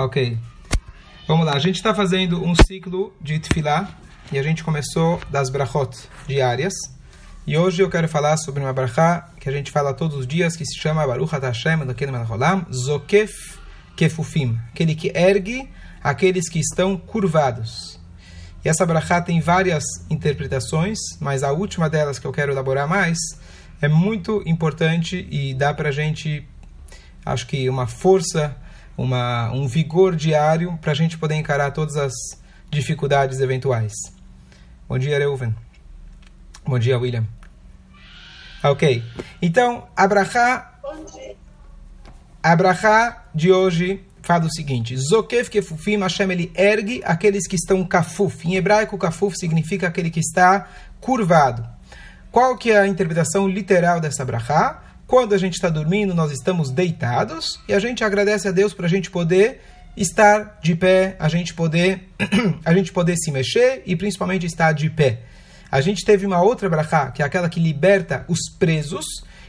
Ok. Vamos lá. A gente está fazendo um ciclo de tefilá e a gente começou das brachot diárias. E hoje eu quero falar sobre uma brachá que a gente fala todos os dias, que se chama Baruch HaTashem, daquele Melcholam, Zokef Kefufim, aquele que ergue aqueles que estão curvados. E essa brachá tem várias interpretações, mas a última delas que eu quero elaborar mais é muito importante e dá para a gente, acho que, uma força uma, um vigor diário para a gente poder encarar todas as dificuldades eventuais. Bom dia, Reuven. Bom dia, William. Ok. Então, Abraha. Abraha de hoje fala o seguinte: Zokef kefufim Hashem ele ergue aqueles que estão kafuf. Em hebraico, kafuf significa aquele que está curvado. Qual que é a interpretação literal dessa brachá? Quando a gente está dormindo, nós estamos deitados e a gente agradece a Deus para a gente poder estar de pé, a gente poder, a gente poder se mexer e principalmente estar de pé. A gente teve uma outra brachá, que é aquela que liberta os presos.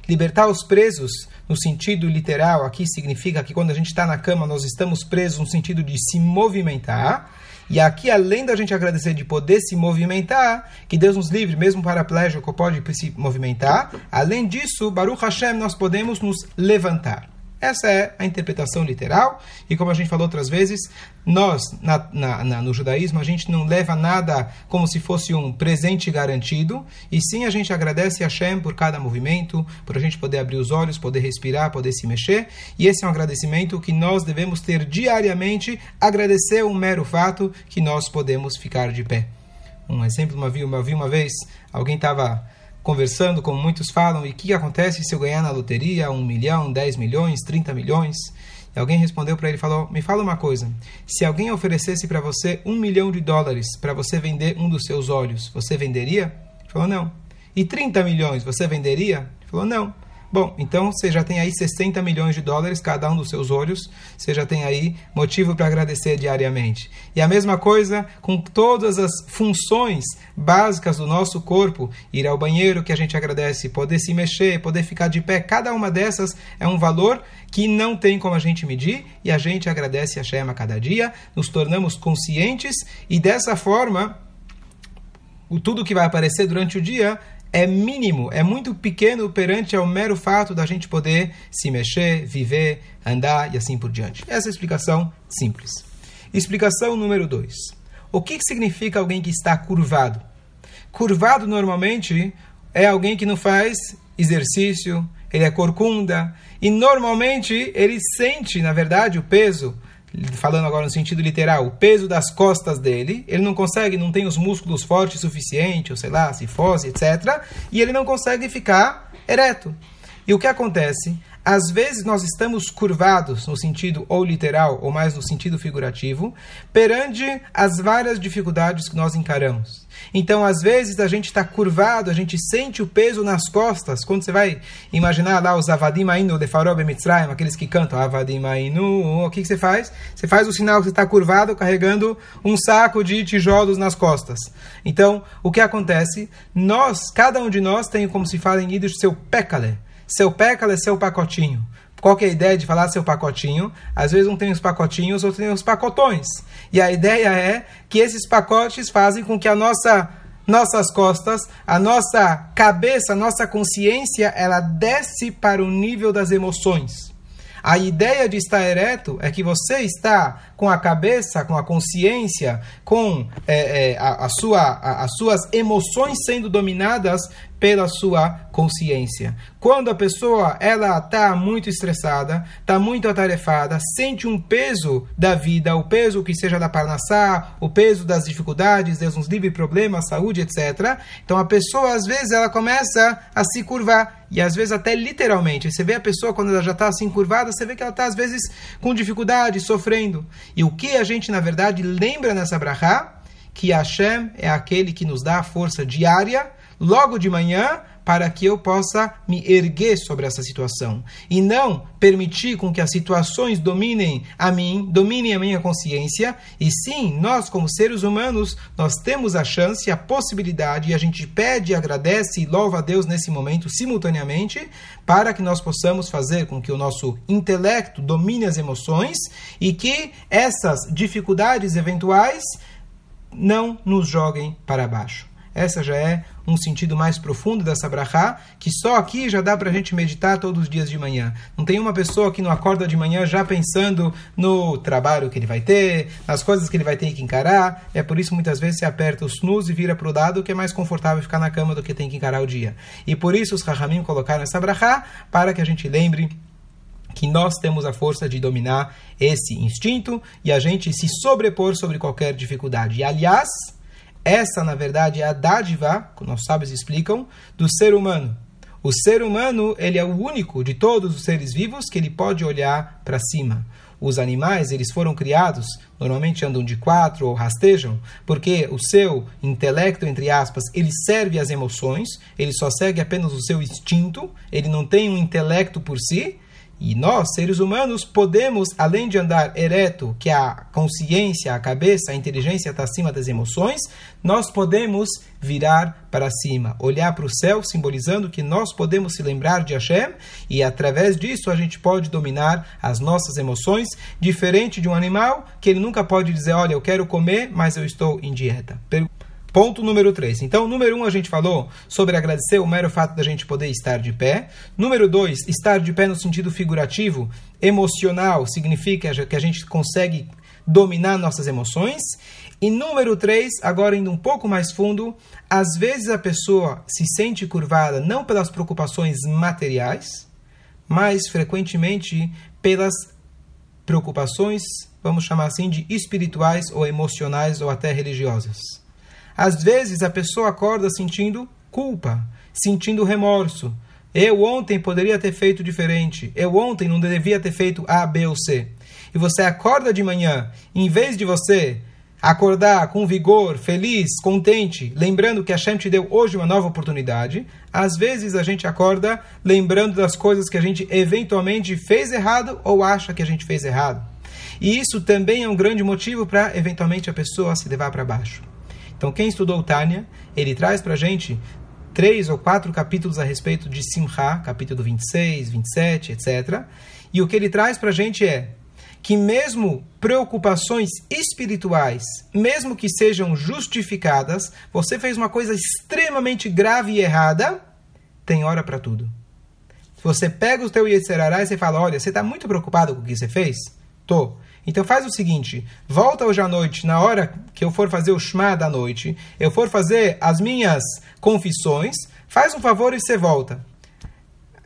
Libertar os presos, no sentido literal, aqui significa que quando a gente está na cama, nós estamos presos no sentido de se movimentar. E aqui, além da gente agradecer de poder se movimentar, que Deus nos livre, mesmo paraplégico pode se movimentar, além disso, Baruch Hashem, nós podemos nos levantar. Essa é a interpretação literal, e como a gente falou outras vezes, nós, na, na, na, no judaísmo, a gente não leva nada como se fosse um presente garantido, e sim a gente agradece a Hashem por cada movimento, por a gente poder abrir os olhos, poder respirar, poder se mexer, e esse é um agradecimento que nós devemos ter diariamente, agradecer o mero fato que nós podemos ficar de pé. Um exemplo, uma, uma, uma vez, alguém estava conversando, como muitos falam, e o que acontece se eu ganhar na loteria um milhão, dez milhões, trinta milhões? E alguém respondeu para ele e falou: Me fala uma coisa. Se alguém oferecesse para você um milhão de dólares para você vender um dos seus olhos, você venderia? Ele falou: Não. E 30 milhões, você venderia? Ele falou: Não. Bom, então você já tem aí 60 milhões de dólares cada um dos seus olhos, você já tem aí motivo para agradecer diariamente. E a mesma coisa com todas as funções básicas do nosso corpo, ir ao banheiro que a gente agradece, poder se mexer, poder ficar de pé, cada uma dessas é um valor que não tem como a gente medir. E a gente agradece a Shema cada dia, nos tornamos conscientes. E dessa forma o tudo que vai aparecer durante o dia é mínimo, é muito pequeno perante ao mero fato da gente poder se mexer, viver, andar e assim por diante. Essa é a explicação simples. Explicação número 2. O que significa alguém que está curvado? Curvado normalmente é alguém que não faz exercício, ele é corcunda e normalmente ele sente, na verdade, o peso falando agora no sentido literal, o peso das costas dele, ele não consegue, não tem os músculos fortes o suficiente, ou sei lá, cifose, etc. E ele não consegue ficar ereto. E o que acontece? Às vezes nós estamos curvados no sentido ou literal ou mais no sentido figurativo, perante as várias dificuldades que nós encaramos. Então, às vezes a gente está curvado, a gente sente o peso nas costas. Quando você vai imaginar lá os Avadim Ainu de Farob Mitzrayim, aqueles que cantam Avadim Ainu, o que, que você faz? Você faz o sinal que você está curvado, carregando um saco de tijolos nas costas. Então, o que acontece? Nós, cada um de nós tem, como se fala em Yiddish, seu pekale seu pécalo é seu pacotinho. Qual que é a ideia de falar seu pacotinho? Às vezes um tem os pacotinhos, outro tem os pacotões. E a ideia é que esses pacotes fazem com que a nossa nossas costas, a nossa cabeça, a nossa consciência, ela desce para o nível das emoções. A ideia de estar ereto é que você está com a cabeça, com a consciência, com é, é, a, a, sua, a, as suas emoções sendo dominadas pela sua consciência. Quando a pessoa ela está muito estressada, está muito atarefada, sente um peso da vida, o peso que seja da parnassá, o peso das dificuldades, Deus nos livre problemas, saúde, etc. Então a pessoa às vezes ela começa a se curvar e às vezes até literalmente. Você vê a pessoa quando ela já está assim curvada, você vê que ela está às vezes com dificuldade, sofrendo. E o que a gente na verdade lembra nessa brachá? Que Hashem é aquele que nos dá a força diária logo de manhã para que eu possa me erguer sobre essa situação e não permitir com que as situações dominem a mim, dominem a minha consciência, e sim, nós como seres humanos, nós temos a chance, a possibilidade, e a gente pede, agradece e louva a Deus nesse momento simultaneamente, para que nós possamos fazer com que o nosso intelecto domine as emoções e que essas dificuldades eventuais não nos joguem para baixo. Essa já é um sentido mais profundo dessa brachá, que só aqui já dá para a gente meditar todos os dias de manhã. Não tem uma pessoa que não acorda de manhã já pensando no trabalho que ele vai ter, nas coisas que ele vai ter que encarar. É por isso muitas vezes você aperta o snooze e vira para o dado, que é mais confortável ficar na cama do que tem que encarar o dia. E por isso os rahamim colocaram essa brachá, para que a gente lembre que nós temos a força de dominar esse instinto e a gente se sobrepor sobre qualquer dificuldade. E, aliás, essa, na verdade, é a dádiva, como os sábios explicam, do ser humano. O ser humano, ele é o único de todos os seres vivos que ele pode olhar para cima. Os animais, eles foram criados, normalmente andam de quatro ou rastejam, porque o seu intelecto, entre aspas, ele serve às emoções, ele só segue apenas o seu instinto, ele não tem um intelecto por si, e nós, seres humanos, podemos, além de andar ereto, que a consciência, a cabeça, a inteligência está acima das emoções, nós podemos virar para cima, olhar para o céu, simbolizando que nós podemos se lembrar de Hashem e através disso a gente pode dominar as nossas emoções, diferente de um animal que ele nunca pode dizer, olha, eu quero comer, mas eu estou em dieta. Ponto número 3. Então, número 1 um, a gente falou sobre agradecer o mero fato da gente poder estar de pé. Número 2, estar de pé no sentido figurativo, emocional, significa que a gente consegue dominar nossas emoções. E número 3, agora indo um pouco mais fundo, às vezes a pessoa se sente curvada não pelas preocupações materiais, mas frequentemente pelas preocupações, vamos chamar assim, de espirituais ou emocionais ou até religiosas. Às vezes a pessoa acorda sentindo culpa, sentindo remorso. Eu ontem poderia ter feito diferente. Eu ontem não devia ter feito A, B ou C. E você acorda de manhã, em vez de você acordar com vigor, feliz, contente, lembrando que a Shem te deu hoje uma nova oportunidade, às vezes a gente acorda lembrando das coisas que a gente eventualmente fez errado ou acha que a gente fez errado. E isso também é um grande motivo para eventualmente a pessoa se levar para baixo. Então, quem estudou o Tânia, ele traz para a gente três ou quatro capítulos a respeito de Simcha, capítulo 26, 27, etc. E o que ele traz para a gente é que mesmo preocupações espirituais, mesmo que sejam justificadas, você fez uma coisa extremamente grave e errada, tem hora para tudo. Você pega o teu Yetzerará e você fala, olha, você está muito preocupado com o que você fez? Tô. Então faz o seguinte, volta hoje à noite, na hora que eu for fazer o Shema da noite, eu for fazer as minhas confissões, faz um favor e você volta.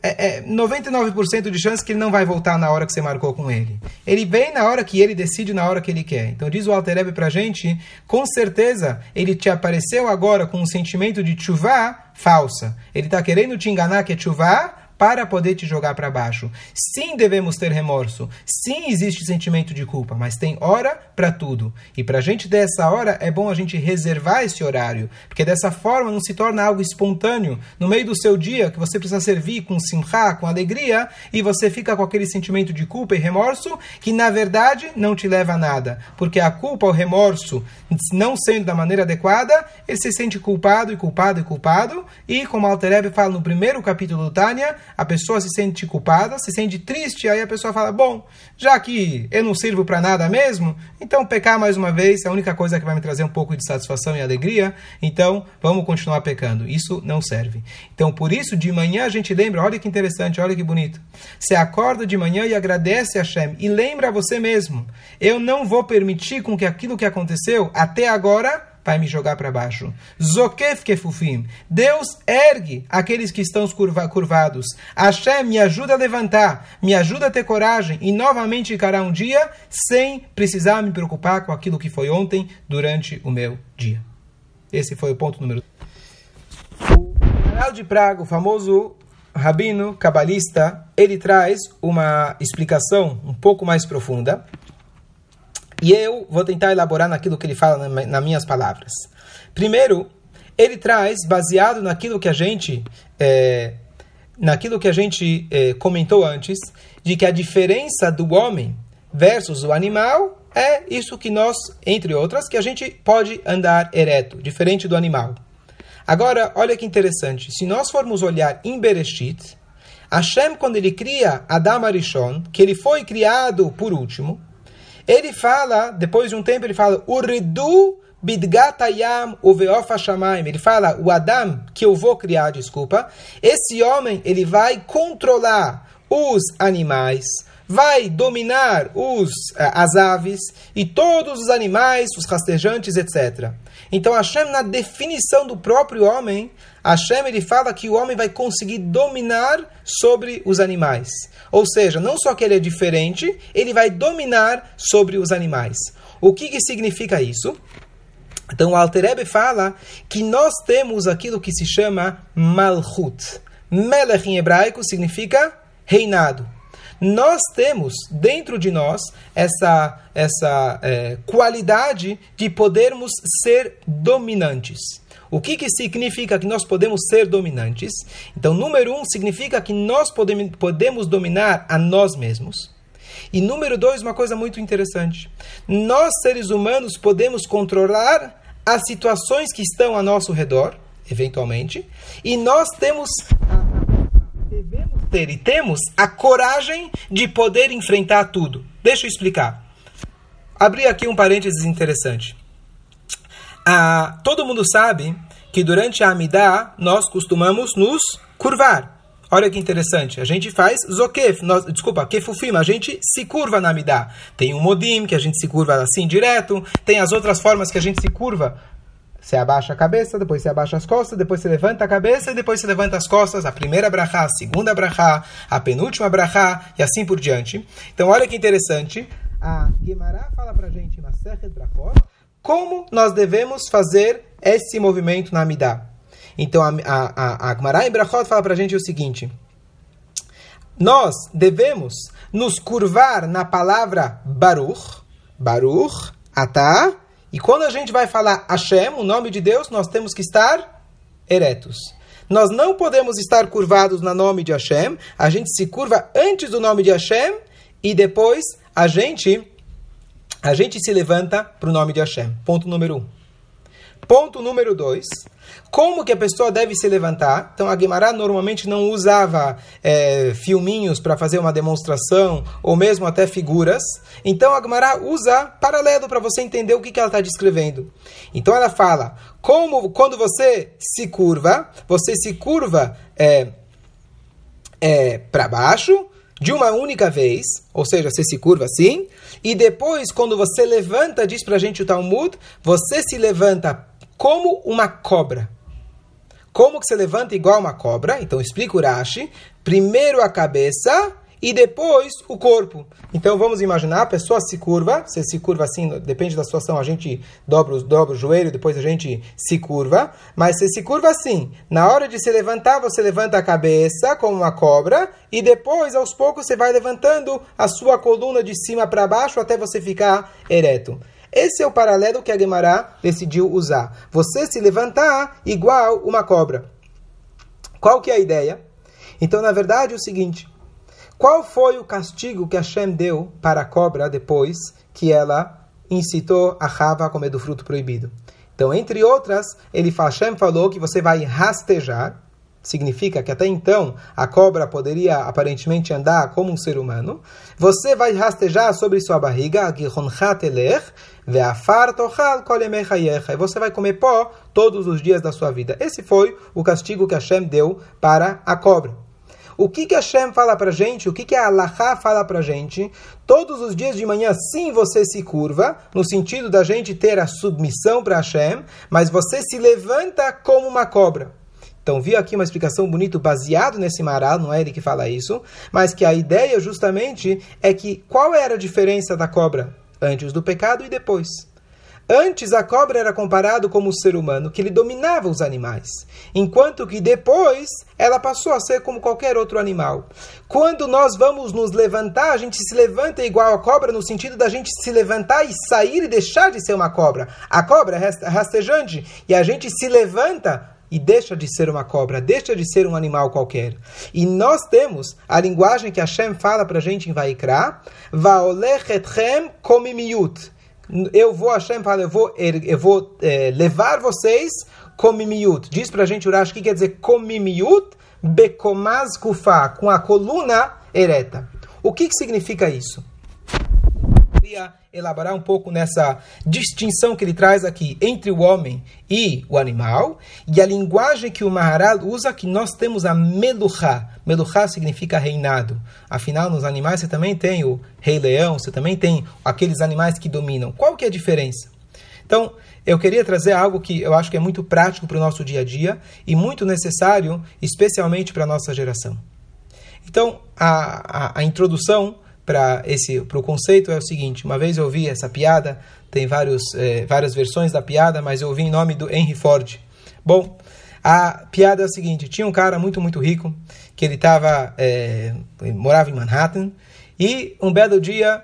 É, é 99% de chance que ele não vai voltar na hora que você marcou com ele. Ele vem na hora que ele decide, na hora que ele quer. Então diz o Altereb pra gente, com certeza ele te apareceu agora com um sentimento de chuvá falsa. Ele está querendo te enganar que é chuvá para poder te jogar para baixo. Sim, devemos ter remorso. Sim, existe sentimento de culpa, mas tem hora para tudo. E para a gente ter essa hora, é bom a gente reservar esse horário, porque dessa forma não se torna algo espontâneo no meio do seu dia que você precisa servir com simcha, com alegria, e você fica com aquele sentimento de culpa e remorso que na verdade não te leva a nada, porque a culpa, o remorso, não sendo da maneira adequada, ele se sente culpado e culpado e culpado, e como Altereb fala no primeiro capítulo do Tânia, a pessoa se sente culpada, se sente triste, aí a pessoa fala: Bom, já que eu não sirvo para nada mesmo, então pecar mais uma vez é a única coisa que vai me trazer um pouco de satisfação e alegria, então vamos continuar pecando. Isso não serve. Então, por isso, de manhã a gente lembra: olha que interessante, olha que bonito. Você acorda de manhã e agradece a Hashem e lembra a você mesmo: Eu não vou permitir com que aquilo que aconteceu até agora vai me jogar para baixo. Zokef kefufim. Deus ergue aqueles que estão curva, curvados. Hashem me ajuda a levantar, me ajuda a ter coragem e novamente encarar um dia sem precisar me preocupar com aquilo que foi ontem durante o meu dia. Esse foi o ponto número. O Maral de Praga, o famoso rabino cabalista, ele traz uma explicação um pouco mais profunda e eu vou tentar elaborar naquilo que ele fala nas minhas palavras. Primeiro, ele traz, baseado naquilo que a gente é, naquilo que a gente é, comentou antes, de que a diferença do homem versus o animal é isso que nós, entre outras, que a gente pode andar ereto, diferente do animal. Agora, olha que interessante. Se nós formos olhar em Bereshit, Hashem, quando ele cria Adam Arishon, que ele foi criado por último, ele fala, depois de um tempo, ele fala, Uridu bidgatayam uveofa shamaim. Ele fala, o Adam, que eu vou criar, desculpa, esse homem, ele vai controlar os animais, vai dominar os, eh, as aves e todos os animais, os rastejantes, etc. Então Hashem, na definição do próprio homem, Hashem ele fala que o homem vai conseguir dominar sobre os animais. Ou seja, não só que ele é diferente, ele vai dominar sobre os animais. O que, que significa isso? Então o Alter fala que nós temos aquilo que se chama Malchut. Melech em hebraico significa reinado nós temos dentro de nós essa, essa é, qualidade de podermos ser dominantes. O que, que significa que nós podemos ser dominantes? Então, número um, significa que nós podemos, dominar a nós mesmos. E número dois, uma coisa muito interessante. Nós, seres humanos, podemos controlar as situações que estão ao nosso redor, eventualmente, e nós temos devemos ter e temos a coragem de poder enfrentar tudo. Deixa eu explicar. Abri aqui um parênteses interessante. Ah, todo mundo sabe que durante a Amidá nós costumamos nos curvar. Olha que interessante. A gente faz zokef, nós, desculpa, kefufim, a gente se curva na Amidá. Tem um modim, que a gente se curva assim direto. Tem as outras formas que a gente se curva você abaixa a cabeça, depois você abaixa as costas, depois você levanta a cabeça e depois você levanta as costas. A primeira brachá, a segunda brachá, a penúltima brachá e assim por diante. Então, olha que interessante. A Gemara fala pra gente, Masechet Brachot, como nós devemos fazer esse movimento na Amidá. Então, a, a, a fala pra gente o seguinte. Nós devemos nos curvar na palavra Baruch, Baruch, Atah, e quando a gente vai falar Hashem, o nome de Deus, nós temos que estar eretos. Nós não podemos estar curvados no nome de Hashem. A gente se curva antes do nome de Hashem e depois a gente a gente se levanta para o nome de Hashem. Ponto número um. Ponto número dois. Como que a pessoa deve se levantar? Então, a Guimará normalmente não usava é, filminhos para fazer uma demonstração, ou mesmo até figuras. Então, a Guimará usa paralelo para você entender o que, que ela está descrevendo. Então, ela fala, como quando você se curva, você se curva é, é, para baixo, de uma única vez, ou seja, você se curva assim, e depois, quando você levanta, diz para a gente o Talmud, você se levanta como uma cobra. Como que você levanta igual uma cobra? Então explica o Rashi. Primeiro a cabeça e depois o corpo. Então vamos imaginar, a pessoa se curva, você se curva assim, depende da situação, a gente dobra, dobra o joelho, depois a gente se curva, mas você se curva assim. Na hora de se levantar, você levanta a cabeça como uma cobra e depois, aos poucos, você vai levantando a sua coluna de cima para baixo até você ficar ereto. Esse é o paralelo que a Gemara decidiu usar. Você se levantar igual uma cobra. Qual que é a ideia? Então, na verdade, é o seguinte. Qual foi o castigo que Hashem deu para a cobra depois que ela incitou a Rava a comer do fruto proibido? Então, entre outras, ele Hashem falou que você vai rastejar, significa que até então a cobra poderia aparentemente andar como um ser humano. Você vai rastejar sobre sua barriga, e você vai comer pó todos os dias da sua vida. Esse foi o castigo que Hashem deu para a cobra. O que, que Hashem fala para gente? O que, que a Allah fala para gente? Todos os dias de manhã, sim, você se curva, no sentido da gente ter a submissão para Hashem, mas você se levanta como uma cobra. Então, vi aqui uma explicação bonita baseado nesse maral, não é ele que fala isso, mas que a ideia justamente é que qual era a diferença da cobra? antes do pecado e depois. Antes a cobra era comparado como o ser humano, que ele dominava os animais, enquanto que depois ela passou a ser como qualquer outro animal. Quando nós vamos nos levantar, a gente se levanta igual a cobra no sentido da gente se levantar e sair e deixar de ser uma cobra. A cobra é rastejante e a gente se levanta e deixa de ser uma cobra, deixa de ser um animal qualquer. E nós temos a linguagem que Hashem fala para a gente em Vaikra, Vaolechetchem komimiut. Eu vou, Hashem fala, eu vou, eu vou é, levar vocês komimiut. Diz para a gente, Urash, o que quer dizer komimiut? Bekomaz kufa, com a coluna ereta. O que, que significa isso? Queria elaborar um pouco nessa distinção que ele traz aqui entre o homem e o animal, e a linguagem que o Maharal usa, que nós temos a meluchá. Meluchá significa reinado. Afinal, nos animais você também tem o rei leão, você também tem aqueles animais que dominam. Qual que é a diferença? Então, eu queria trazer algo que eu acho que é muito prático para o nosso dia a dia e muito necessário, especialmente para a nossa geração. Então, a, a, a introdução para esse para o conceito é o seguinte: uma vez eu ouvi essa piada, tem vários, é, várias versões da piada, mas eu ouvi em nome do Henry Ford. Bom, a piada é a seguinte: tinha um cara muito muito rico que ele tava é, morava em Manhattan e um belo dia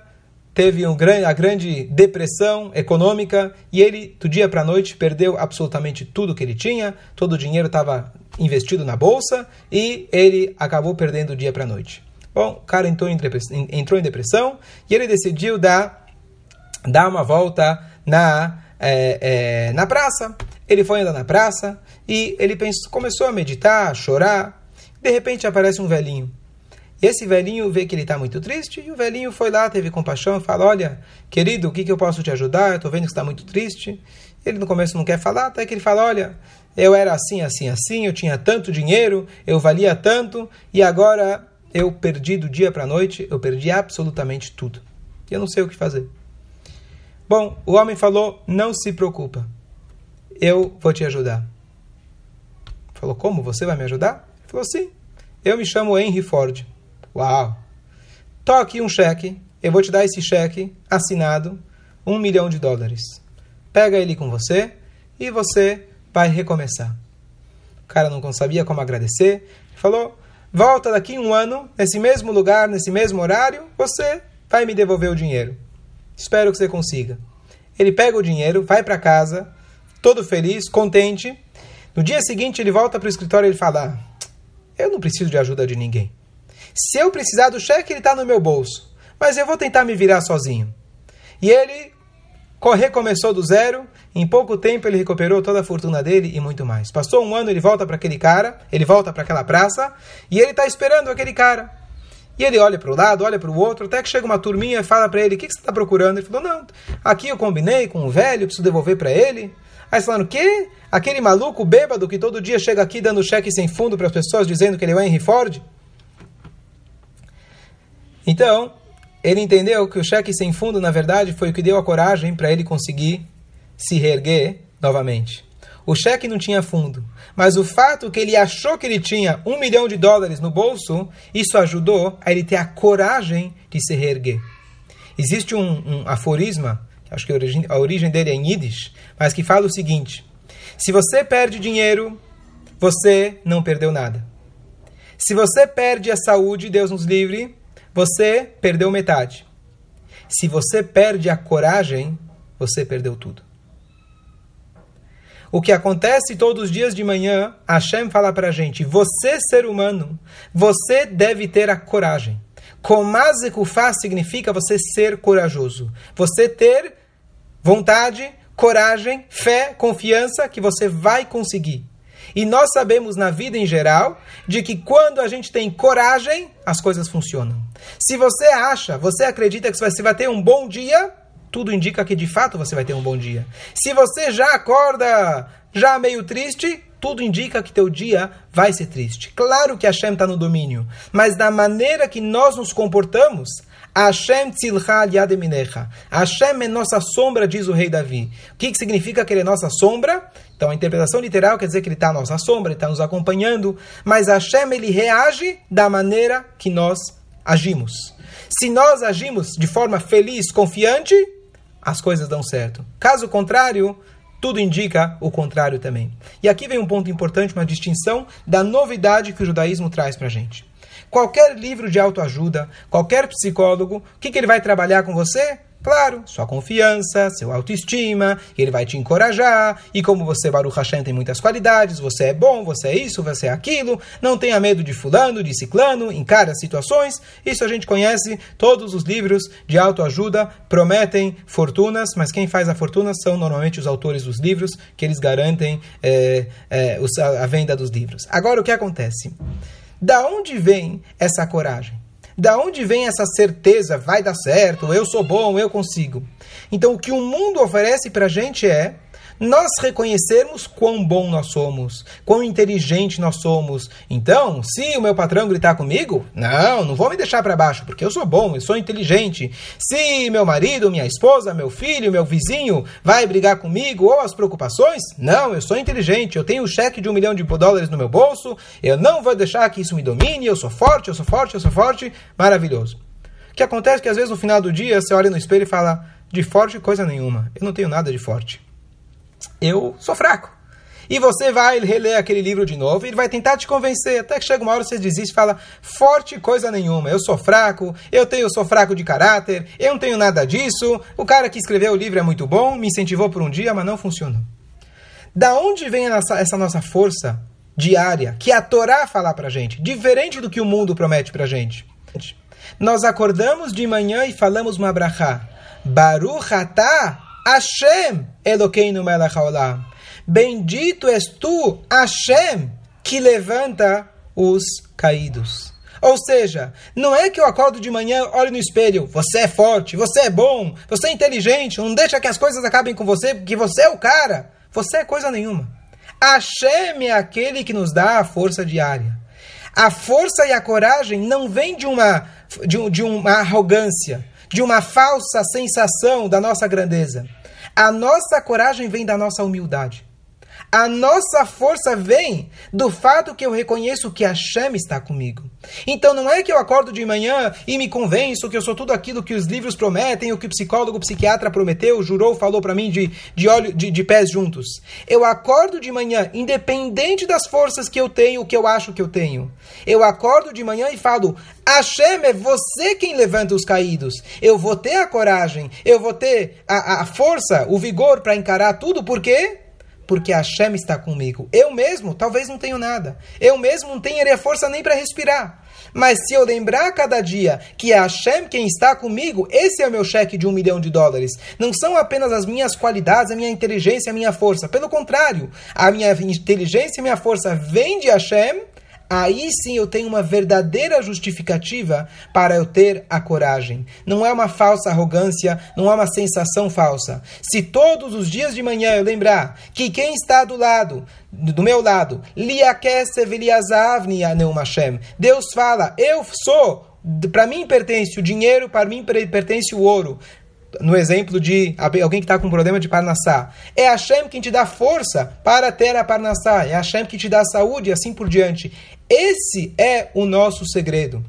teve um grande, a grande depressão econômica e ele do dia para a noite perdeu absolutamente tudo que ele tinha, todo o dinheiro estava investido na bolsa e ele acabou perdendo do dia para a noite. Bom, o cara entrou em, depressão, entrou em depressão e ele decidiu dar, dar uma volta na, é, é, na praça. Ele foi andar na praça e ele pensou, começou a meditar, a chorar. De repente aparece um velhinho. Esse velhinho vê que ele está muito triste, e o velhinho foi lá, teve compaixão e fala: Olha, querido, o que, que eu posso te ajudar? Eu estou vendo que está muito triste. Ele no começo não quer falar, até que ele fala: Olha, eu era assim, assim, assim, eu tinha tanto dinheiro, eu valia tanto, e agora eu perdi do dia para a noite, eu perdi absolutamente tudo. E eu não sei o que fazer. Bom, o homem falou: Não se preocupa, eu vou te ajudar. Falou: Como? Você vai me ajudar? Ele falou: Sim, eu me chamo Henry Ford. Uau! Toque um cheque, eu vou te dar esse cheque assinado, um milhão de dólares. Pega ele com você e você vai recomeçar. O cara não sabia como agradecer, falou: volta daqui um ano, nesse mesmo lugar, nesse mesmo horário, você vai me devolver o dinheiro. Espero que você consiga. Ele pega o dinheiro, vai para casa, todo feliz, contente. No dia seguinte, ele volta para o escritório e ele fala: Eu não preciso de ajuda de ninguém. Se eu precisar do cheque, ele está no meu bolso. Mas eu vou tentar me virar sozinho. E ele recomeçou do zero, em pouco tempo ele recuperou toda a fortuna dele e muito mais. Passou um ano, ele volta para aquele cara, ele volta para aquela praça e ele está esperando aquele cara. E ele olha para o lado, olha para o outro, até que chega uma turminha e fala para ele: O que, que você está procurando? Ele falou: Não, aqui eu combinei com o velho, preciso devolver para ele. Aí eles falaram: O quê? Aquele maluco bêbado que todo dia chega aqui dando cheque sem fundo para as pessoas dizendo que ele é o Henry Ford? Então, ele entendeu que o cheque sem fundo, na verdade, foi o que deu a coragem para ele conseguir se reerguer novamente. O cheque não tinha fundo, mas o fato que ele achou que ele tinha um milhão de dólares no bolso, isso ajudou a ele ter a coragem de se reerguer. Existe um, um aforisma, acho que a origem, a origem dele é em Yiddish, mas que fala o seguinte: se você perde dinheiro, você não perdeu nada. Se você perde a saúde, Deus nos livre, você perdeu metade. Se você perde a coragem, você perdeu tudo. O que acontece todos os dias de manhã, Hashem fala para a gente: você, ser humano, você deve ter a coragem. Komazekufá significa você ser corajoso. Você ter vontade, coragem, fé, confiança que você vai conseguir. E nós sabemos na vida em geral de que quando a gente tem coragem, as coisas funcionam. Se você acha, você acredita que você vai ter um bom dia, tudo indica que de fato você vai ter um bom dia. Se você já acorda já meio triste, tudo indica que teu dia vai ser triste. Claro que Hashem está no domínio, mas da maneira que nós nos comportamos, Hashem tzilcha yademinecha. Hashem é nossa sombra, diz o rei Davi. O que, que significa que ele é nossa sombra? Então a interpretação literal quer dizer que ele está à nossa sombra, ele está nos acompanhando, mas Hashem ele reage da maneira que nós agimos. Se nós agimos de forma feliz, confiante, as coisas dão certo. Caso contrário, tudo indica o contrário também. E aqui vem um ponto importante, uma distinção da novidade que o judaísmo traz para a gente. Qualquer livro de autoajuda, qualquer psicólogo, o que, que ele vai trabalhar com você? Claro, sua confiança, seu autoestima, ele vai te encorajar, e como você, Baruch Hashem, tem muitas qualidades, você é bom, você é isso, você é aquilo, não tenha medo de fulano, de ciclano, encara situações, isso a gente conhece, todos os livros de autoajuda prometem fortunas, mas quem faz a fortuna são normalmente os autores dos livros, que eles garantem é, é, a venda dos livros. Agora, o que acontece? Da onde vem essa coragem? Da onde vem essa certeza? Vai dar certo, eu sou bom, eu consigo. Então, o que o mundo oferece para a gente é nós reconhecermos quão bom nós somos, quão inteligente nós somos. Então, se o meu patrão gritar comigo, não, não vou me deixar para baixo, porque eu sou bom, eu sou inteligente. Se meu marido, minha esposa, meu filho, meu vizinho vai brigar comigo ou as preocupações, não, eu sou inteligente, eu tenho um cheque de um milhão de dólares no meu bolso, eu não vou deixar que isso me domine, eu sou forte, eu sou forte, eu sou forte, maravilhoso. O que acontece é que às vezes no final do dia você olha no espelho e fala, de forte coisa nenhuma, eu não tenho nada de forte eu sou fraco. E você vai reler aquele livro de novo e ele vai tentar te convencer, até que chega uma hora você desiste e fala, forte coisa nenhuma, eu sou fraco, eu tenho eu sou fraco de caráter, eu não tenho nada disso, o cara que escreveu o livro é muito bom, me incentivou por um dia, mas não funcionou. Da onde vem essa, essa nossa força diária, que a Torá fala pra gente, diferente do que o mundo promete pra gente? Nós acordamos de manhã e falamos uma brachá, Baruch atah Hashem Elokeinu melech haolam. Bendito és tu, Hashem, que levanta os caídos. Ou seja, não é que eu acordo de manhã, olho no espelho, você é forte, você é bom, você é inteligente, não deixa que as coisas acabem com você, porque você é o cara. Você é coisa nenhuma. Hashem é aquele que nos dá a força diária. A força e a coragem não vem de uma, de, de uma arrogância, de uma falsa sensação da nossa grandeza. A nossa coragem vem da nossa humildade. A nossa força vem do fato que eu reconheço que a Hashem está comigo. Então não é que eu acordo de manhã e me convenço que eu sou tudo aquilo que os livros prometem, o que o psicólogo, o psiquiatra prometeu, jurou, falou para mim de, de, olho, de, de pés juntos. Eu acordo de manhã, independente das forças que eu tenho, o que eu acho que eu tenho. Eu acordo de manhã e falo: Hashem, é você quem levanta os caídos. Eu vou ter a coragem, eu vou ter a, a força, o vigor para encarar tudo, por quê? Porque Hashem está comigo. Eu mesmo talvez não tenho nada. Eu mesmo não tenho força nem para respirar. Mas se eu lembrar cada dia que é Hashem quem está comigo, esse é o meu cheque de um milhão de dólares. Não são apenas as minhas qualidades, a minha inteligência, a minha força. Pelo contrário, a minha inteligência e a minha força vêm de Hashem aí sim eu tenho uma verdadeira justificativa para eu ter a coragem. Não é uma falsa arrogância, não é uma sensação falsa. Se todos os dias de manhã eu lembrar que quem está do lado, do meu lado, Deus fala, eu sou para mim pertence o dinheiro, para mim pertence o ouro no exemplo de alguém que está com problema de Parnassá. É Hashem quem te dá força para ter a Parnassá. É Hashem que te dá saúde e assim por diante. Esse é o nosso segredo.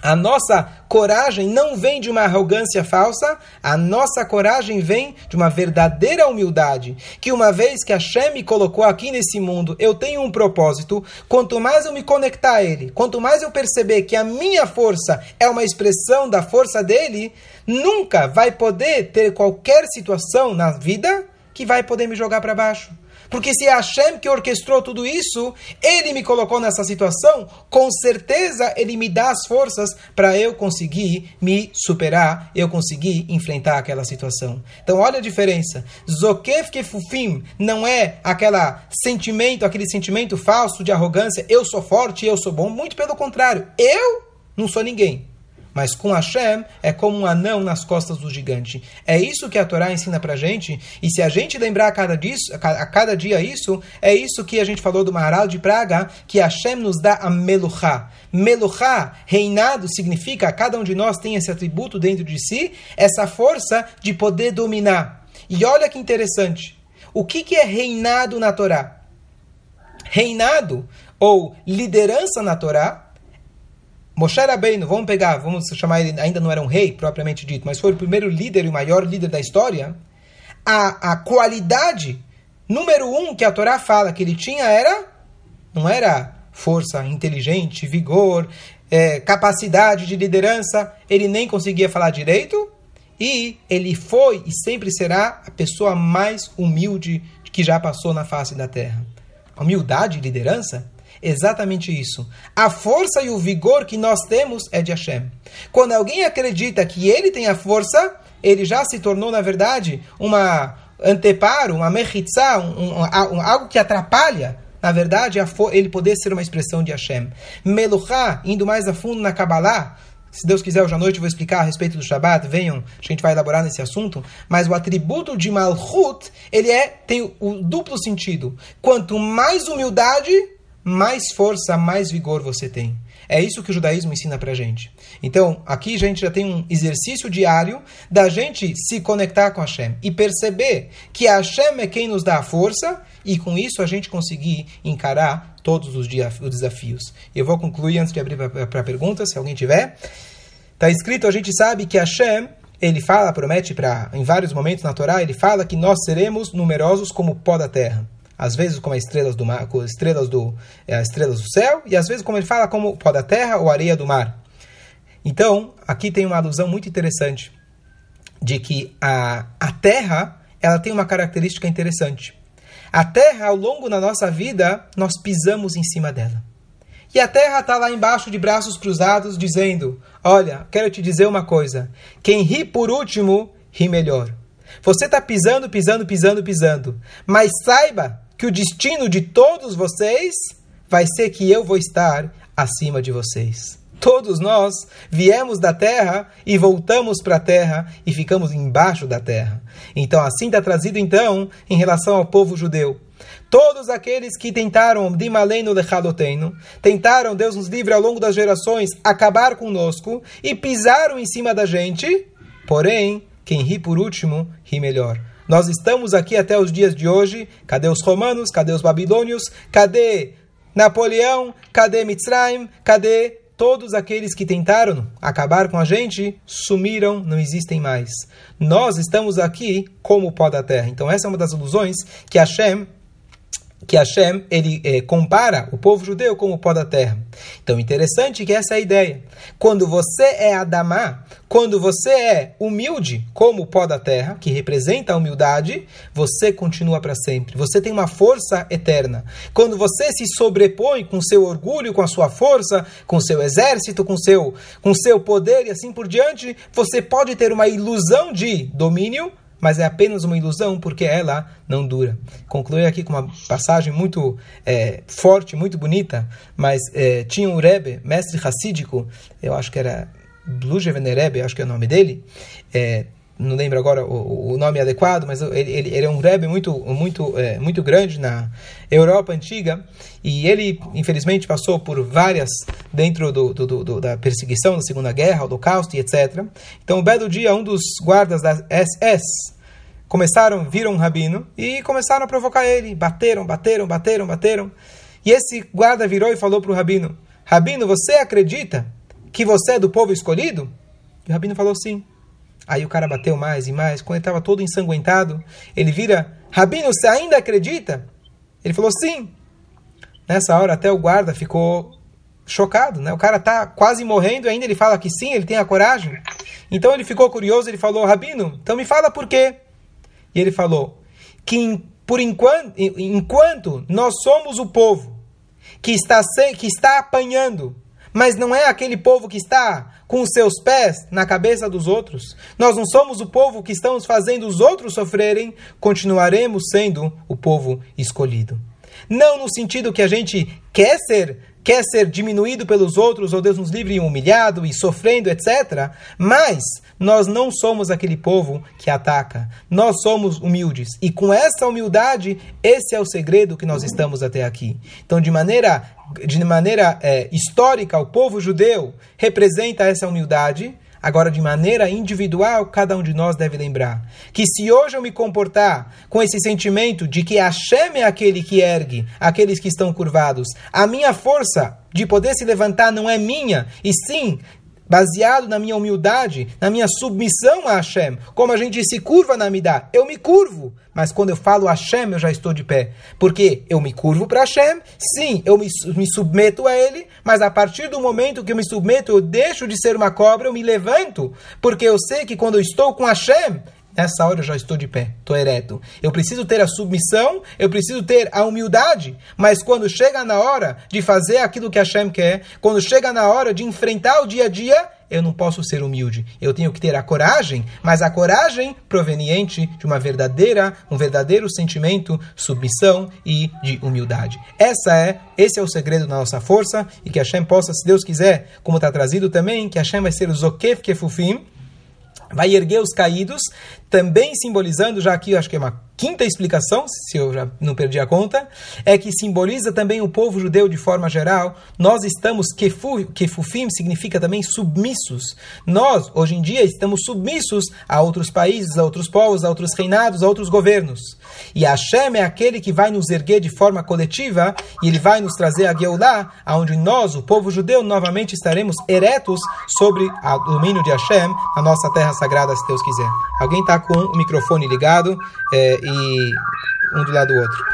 A nossa coragem não vem de uma arrogância falsa, a nossa coragem vem de uma verdadeira humildade. Que uma vez que Hashem me colocou aqui nesse mundo, eu tenho um propósito. Quanto mais eu me conectar a Ele, quanto mais eu perceber que a minha força é uma expressão da força dele, nunca vai poder ter qualquer situação na vida que vai poder me jogar para baixo. Porque se é Hashem que orquestrou tudo isso, ele me colocou nessa situação, com certeza ele me dá as forças para eu conseguir me superar, eu conseguir enfrentar aquela situação. Então olha a diferença. Zokef kefufim não é aquela sentimento, aquele sentimento falso de arrogância, eu sou forte, eu sou bom, muito pelo contrário. Eu não sou ninguém. Mas com Hashem é como um anão nas costas do gigante. É isso que a Torá ensina pra gente. E se a gente lembrar a cada, disso, a cada dia isso, é isso que a gente falou do Maharal de Praga, que Hashem nos dá a Meluchá. Meluchá, reinado, significa cada um de nós tem esse atributo dentro de si, essa força de poder dominar. E olha que interessante. O que, que é reinado na Torá? Reinado ou liderança na Torá Moshe Rabbeinu, vamos pegar, vamos chamar ele, ainda não era um rei propriamente dito, mas foi o primeiro líder e o maior líder da história. A, a qualidade número um que a Torá fala que ele tinha era, não era força, inteligente, vigor, é, capacidade de liderança, ele nem conseguia falar direito, e ele foi e sempre será a pessoa mais humilde que já passou na face da terra. Humildade e liderança? Exatamente isso. A força e o vigor que nós temos é de Hashem. Quando alguém acredita que ele tem a força, ele já se tornou, na verdade, uma anteparo, uma mechitzá, um, um, um, algo que atrapalha, na verdade, ele poder ser uma expressão de Hashem. Meluchá, indo mais a fundo na Kabbalah, se Deus quiser, hoje à noite vou explicar a respeito do Shabat, venham, a gente vai elaborar nesse assunto, mas o atributo de Malchut, ele é, tem o duplo sentido. Quanto mais humildade, mais força, mais vigor você tem. É isso que o judaísmo ensina pra gente. Então, aqui a gente já tem um exercício diário da gente se conectar com Hashem e perceber que Hashem é quem nos dá a força e com isso a gente conseguir encarar todos os desafios. Eu vou concluir antes de abrir para perguntas, se alguém tiver. Está escrito, a gente sabe que Hashem, ele fala, promete para em vários momentos na Torá, ele fala que nós seremos numerosos como o pó da terra às vezes como as estrelas do mar, estrelas do, é, as estrelas do céu, e às vezes como ele fala como pó da terra ou areia do mar. Então, aqui tem uma alusão muito interessante de que a, a terra ela tem uma característica interessante. A terra, ao longo da nossa vida, nós pisamos em cima dela. E a terra está lá embaixo de braços cruzados, dizendo: Olha, quero te dizer uma coisa. Quem ri por último, ri melhor. Você está pisando, pisando, pisando, pisando. Mas saiba que o destino de todos vocês vai ser que eu vou estar acima de vocês. Todos nós viemos da terra e voltamos para a terra e ficamos embaixo da terra. Então, assim está trazido, então, em relação ao povo judeu. Todos aqueles que tentaram, Dimaleno Lechadoteno, tentaram, Deus nos livre ao longo das gerações, acabar conosco e pisaram em cima da gente, porém, quem ri por último, ri melhor. Nós estamos aqui até os dias de hoje. Cadê os romanos? Cadê os babilônios? Cadê Napoleão? Cadê Mitzrayim? Cadê todos aqueles que tentaram acabar com a gente? Sumiram, não existem mais. Nós estamos aqui como o pó da terra. Então essa é uma das ilusões que Hashem que Hashem ele é, compara o povo judeu como o pó da terra. Então, interessante que essa é a ideia. Quando você é Adamá, quando você é humilde como o pó da terra, que representa a humildade, você continua para sempre. Você tem uma força eterna. Quando você se sobrepõe com seu orgulho, com a sua força, com seu exército, com seu, com seu poder e assim por diante, você pode ter uma ilusão de domínio, mas é apenas uma ilusão porque ela não dura. Concluí aqui com uma passagem muito é, forte, muito bonita, mas é, tinha um Rebbe, mestre racídico, eu acho que era Blujevener Rebbe, acho que é o nome dele, é, não lembro agora o, o, nome adequado, mas ele, ele, ele é um Rebbe muito, muito, é, muito grande na Europa antiga, e ele, infelizmente, passou por várias dentro do, do, do, da perseguição da Segunda Guerra, Holocausto e etc. Então, um belo dia, um dos guardas da SS começaram, viram um rabino e começaram a provocar ele. Bateram, bateram, bateram, bateram. E esse guarda virou e falou para o rabino: Rabino, você acredita que você é do povo escolhido? E o rabino falou sim. Aí o cara bateu mais e mais. Quando ele estava todo ensanguentado, ele vira: Rabino, você ainda acredita? Ele falou sim. Nessa hora, até o guarda ficou chocado, né? O cara tá quase morrendo e ainda ele fala que sim, ele tem a coragem. Então ele ficou curioso, ele falou: Rabino, então me fala por quê? E ele falou que por enquanto, enquanto nós somos o povo que está, que está apanhando mas não é aquele povo que está com os seus pés na cabeça dos outros. Nós não somos o povo que estamos fazendo os outros sofrerem, continuaremos sendo o povo escolhido. Não no sentido que a gente quer ser quer ser diminuído pelos outros, ou Deus nos livre humilhado e sofrendo, etc. Mas nós não somos aquele povo que ataca. Nós somos humildes. E com essa humildade, esse é o segredo que nós estamos até aqui. Então, de maneira, de maneira é, histórica, o povo judeu representa essa humildade. Agora, de maneira individual, cada um de nós deve lembrar que se hoje eu me comportar com esse sentimento de que Hashem é aquele que ergue aqueles que estão curvados, a minha força de poder se levantar não é minha, e sim baseado na minha humildade, na minha submissão a Hashem, como a gente se curva na Midah, eu me curvo. Mas quando eu falo Hashem, eu já estou de pé. Porque eu me curvo para Hashem, sim, eu me, me submeto a Ele, mas a partir do momento que eu me submeto, eu deixo de ser uma cobra, eu me levanto. Porque eu sei que quando eu estou com Hashem, Nessa hora eu já estou de pé, estou ereto. Eu preciso ter a submissão, eu preciso ter a humildade, mas quando chega na hora de fazer aquilo que Hashem quer, quando chega na hora de enfrentar o dia a dia, eu não posso ser humilde. Eu tenho que ter a coragem, mas a coragem proveniente de uma verdadeira, um verdadeiro sentimento, submissão e de humildade. Essa é, esse é o segredo da nossa força e que Hashem possa, se Deus quiser, como está trazido também, que Hashem vai ser o Zokef Kefufim, vai erguer os caídos, também simbolizando, já aqui acho que é uma quinta explicação, se eu já não perdi a conta, é que simboliza também o povo judeu de forma geral. Nós estamos, kefu, kefufim significa também submissos. Nós, hoje em dia, estamos submissos a outros países, a outros povos, a outros reinados, a outros governos. E Hashem é aquele que vai nos erguer de forma coletiva e ele vai nos trazer a Geulah, aonde nós, o povo judeu, novamente estaremos eretos sobre o domínio de Hashem na nossa terra sagrada, se Deus quiser. Alguém está com o microfone ligado? É, e um do lado do outro.